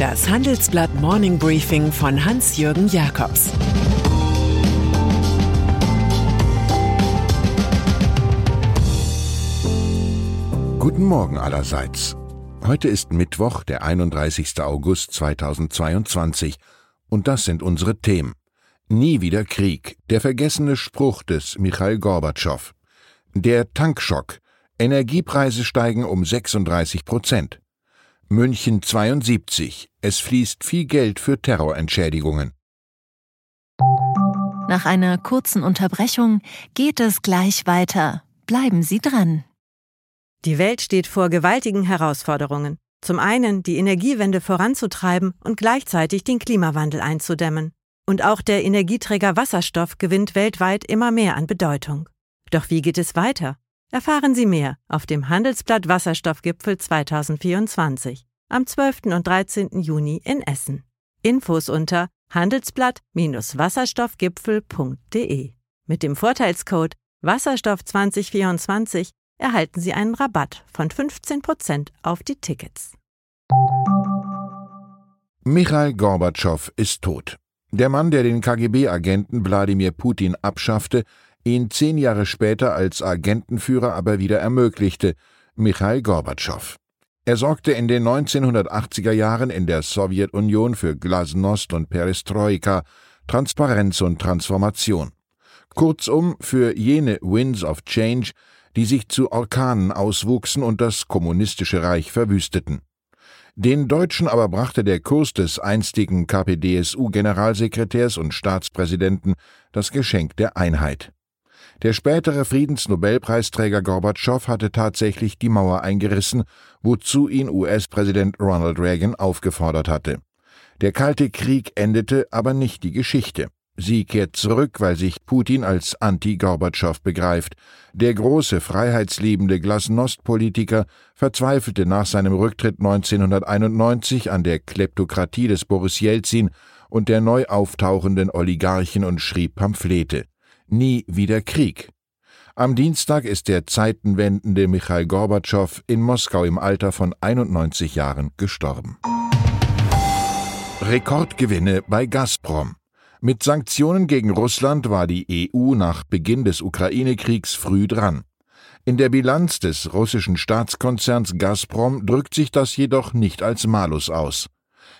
Das Handelsblatt Morning Briefing von Hans-Jürgen Jakobs Guten Morgen allerseits. Heute ist Mittwoch, der 31. August 2022, und das sind unsere Themen. Nie wieder Krieg, der vergessene Spruch des Michail Gorbatschow. Der Tankschock, Energiepreise steigen um 36 Prozent. München 72. Es fließt viel Geld für Terrorentschädigungen. Nach einer kurzen Unterbrechung geht es gleich weiter. Bleiben Sie dran. Die Welt steht vor gewaltigen Herausforderungen. Zum einen die Energiewende voranzutreiben und gleichzeitig den Klimawandel einzudämmen. Und auch der Energieträger Wasserstoff gewinnt weltweit immer mehr an Bedeutung. Doch wie geht es weiter? Erfahren Sie mehr auf dem Handelsblatt Wasserstoffgipfel 2024 am 12. und 13. Juni in Essen. Infos unter handelsblatt-wasserstoffgipfel.de. Mit dem Vorteilscode Wasserstoff 2024 erhalten Sie einen Rabatt von 15% auf die Tickets. Michail Gorbatschow ist tot. Der Mann, der den KGB-Agenten Wladimir Putin abschaffte, ihn zehn Jahre später als Agentenführer aber wieder ermöglichte, Michail Gorbatschow. Er sorgte in den 1980er Jahren in der Sowjetunion für Glasnost und Perestroika, Transparenz und Transformation. Kurzum für jene Winds of Change, die sich zu Orkanen auswuchsen und das kommunistische Reich verwüsteten. Den Deutschen aber brachte der Kurs des einstigen KPDSU-Generalsekretärs und Staatspräsidenten das Geschenk der Einheit. Der spätere Friedensnobelpreisträger Gorbatschow hatte tatsächlich die Mauer eingerissen, wozu ihn US-Präsident Ronald Reagan aufgefordert hatte. Der Kalte Krieg endete aber nicht die Geschichte. Sie kehrt zurück, weil sich Putin als Anti-Gorbatschow begreift. Der große, freiheitsliebende Glasnost-Politiker verzweifelte nach seinem Rücktritt 1991 an der Kleptokratie des Boris Jelzin und der neu auftauchenden Oligarchen und schrieb Pamphlete. Nie wieder Krieg. Am Dienstag ist der zeitenwendende Michail Gorbatschow in Moskau im Alter von 91 Jahren gestorben. Rekordgewinne bei Gazprom. Mit Sanktionen gegen Russland war die EU nach Beginn des Ukraine-Kriegs früh dran. In der Bilanz des russischen Staatskonzerns Gazprom drückt sich das jedoch nicht als Malus aus.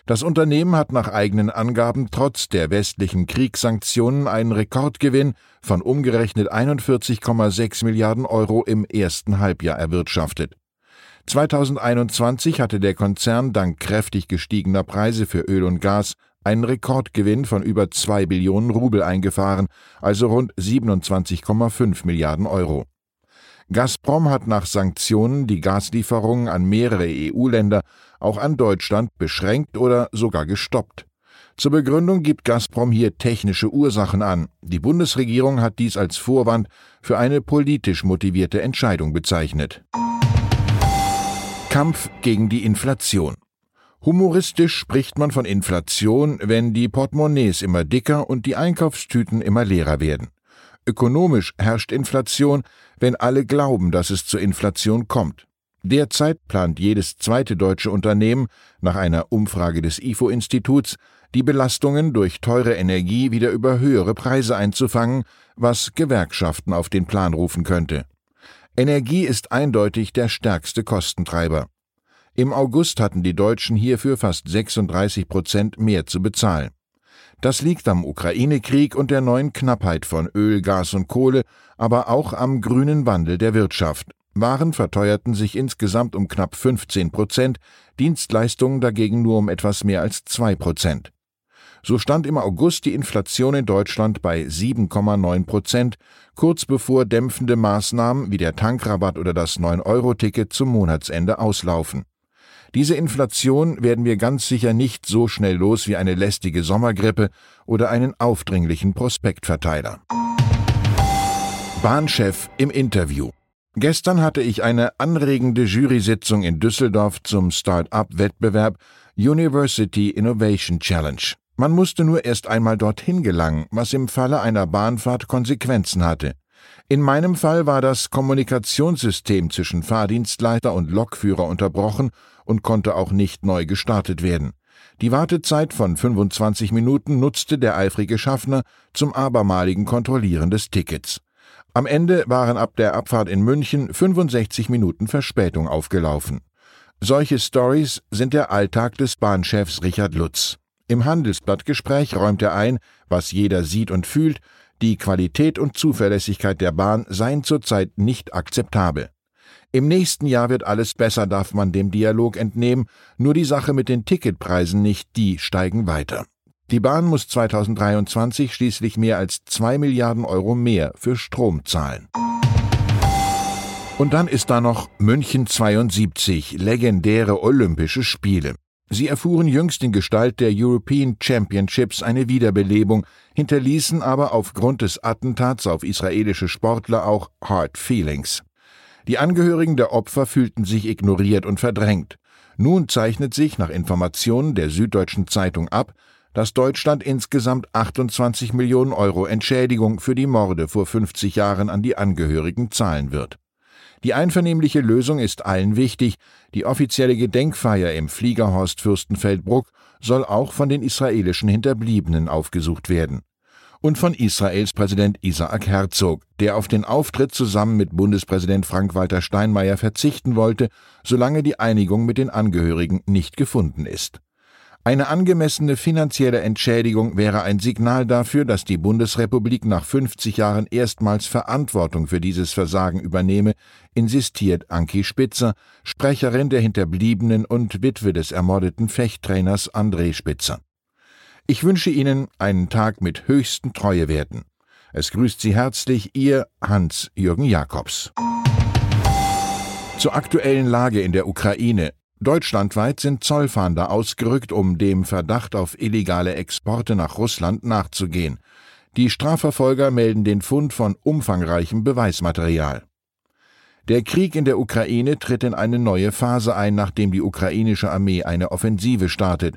Das Unternehmen hat nach eigenen Angaben trotz der westlichen Kriegssanktionen einen Rekordgewinn von umgerechnet 41,6 Milliarden Euro im ersten Halbjahr erwirtschaftet. 2021 hatte der Konzern dank kräftig gestiegener Preise für Öl und Gas einen Rekordgewinn von über 2 Billionen Rubel eingefahren, also rund 27,5 Milliarden Euro. Gazprom hat nach Sanktionen die Gaslieferungen an mehrere EU-Länder, auch an Deutschland, beschränkt oder sogar gestoppt. Zur Begründung gibt Gazprom hier technische Ursachen an. Die Bundesregierung hat dies als Vorwand für eine politisch motivierte Entscheidung bezeichnet. Kampf gegen die Inflation. Humoristisch spricht man von Inflation, wenn die Portemonnaies immer dicker und die Einkaufstüten immer leerer werden. Ökonomisch herrscht Inflation, wenn alle glauben, dass es zur Inflation kommt. Derzeit plant jedes zweite deutsche Unternehmen nach einer Umfrage des IFO-Instituts, die Belastungen durch teure Energie wieder über höhere Preise einzufangen, was Gewerkschaften auf den Plan rufen könnte. Energie ist eindeutig der stärkste Kostentreiber. Im August hatten die Deutschen hierfür fast 36 Prozent mehr zu bezahlen. Das liegt am Ukraine-Krieg und der neuen Knappheit von Öl, Gas und Kohle, aber auch am grünen Wandel der Wirtschaft. Waren verteuerten sich insgesamt um knapp 15 Prozent, Dienstleistungen dagegen nur um etwas mehr als zwei Prozent. So stand im August die Inflation in Deutschland bei 7,9 Prozent, kurz bevor dämpfende Maßnahmen wie der Tankrabatt oder das 9-Euro-Ticket zum Monatsende auslaufen. Diese Inflation werden wir ganz sicher nicht so schnell los wie eine lästige Sommergrippe oder einen aufdringlichen Prospektverteiler. Bahnchef im Interview. Gestern hatte ich eine anregende Jury-Sitzung in Düsseldorf zum Start-up-Wettbewerb University Innovation Challenge. Man musste nur erst einmal dorthin gelangen, was im Falle einer Bahnfahrt Konsequenzen hatte. In meinem Fall war das Kommunikationssystem zwischen Fahrdienstleiter und Lokführer unterbrochen und konnte auch nicht neu gestartet werden. Die Wartezeit von 25 Minuten nutzte der eifrige Schaffner zum abermaligen Kontrollieren des Tickets. Am Ende waren ab der Abfahrt in München 65 Minuten Verspätung aufgelaufen. Solche Stories sind der Alltag des Bahnchefs Richard Lutz. Im Handelsblattgespräch räumt er ein, was jeder sieht und fühlt, die Qualität und Zuverlässigkeit der Bahn seien zurzeit nicht akzeptabel. Im nächsten Jahr wird alles besser, darf man dem Dialog entnehmen, nur die Sache mit den Ticketpreisen nicht, die steigen weiter. Die Bahn muss 2023 schließlich mehr als zwei Milliarden Euro mehr für Strom zahlen. Und dann ist da noch München 72, legendäre Olympische Spiele. Sie erfuhren jüngst in Gestalt der European Championships eine Wiederbelebung, hinterließen aber aufgrund des Attentats auf israelische Sportler auch Hard Feelings. Die Angehörigen der Opfer fühlten sich ignoriert und verdrängt. Nun zeichnet sich nach Informationen der Süddeutschen Zeitung ab, dass Deutschland insgesamt 28 Millionen Euro Entschädigung für die Morde vor 50 Jahren an die Angehörigen zahlen wird. Die einvernehmliche Lösung ist allen wichtig. Die offizielle Gedenkfeier im Fliegerhorst Fürstenfeldbruck soll auch von den israelischen Hinterbliebenen aufgesucht werden und von Israels Präsident Isaac Herzog, der auf den Auftritt zusammen mit Bundespräsident Frank-Walter Steinmeier verzichten wollte, solange die Einigung mit den Angehörigen nicht gefunden ist. Eine angemessene finanzielle Entschädigung wäre ein Signal dafür, dass die Bundesrepublik nach 50 Jahren erstmals Verantwortung für dieses Versagen übernehme, insistiert Anki Spitzer, Sprecherin der Hinterbliebenen und Witwe des ermordeten Fechttrainers André Spitzer. Ich wünsche Ihnen einen Tag mit höchsten Treuewerten. Es grüßt Sie herzlich Ihr Hans-Jürgen Jakobs. Zur aktuellen Lage in der Ukraine. Deutschlandweit sind Zollfahnder ausgerückt, um dem Verdacht auf illegale Exporte nach Russland nachzugehen. Die Strafverfolger melden den Fund von umfangreichem Beweismaterial. Der Krieg in der Ukraine tritt in eine neue Phase ein, nachdem die ukrainische Armee eine Offensive startet.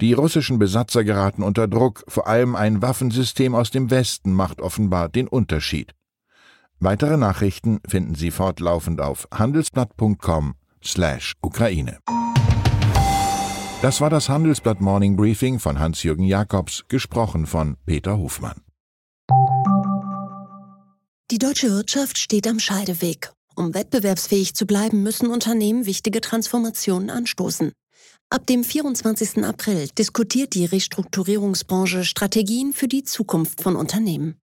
Die russischen Besatzer geraten unter Druck, vor allem ein Waffensystem aus dem Westen macht offenbar den Unterschied. Weitere Nachrichten finden Sie fortlaufend auf handelsblatt.com/Ukraine. Das war das Handelsblatt Morning Briefing von Hans-Jürgen Jakobs, gesprochen von Peter Hofmann. Die deutsche Wirtschaft steht am Scheideweg. Um wettbewerbsfähig zu bleiben, müssen Unternehmen wichtige Transformationen anstoßen. Ab dem 24. April diskutiert die Restrukturierungsbranche Strategien für die Zukunft von Unternehmen.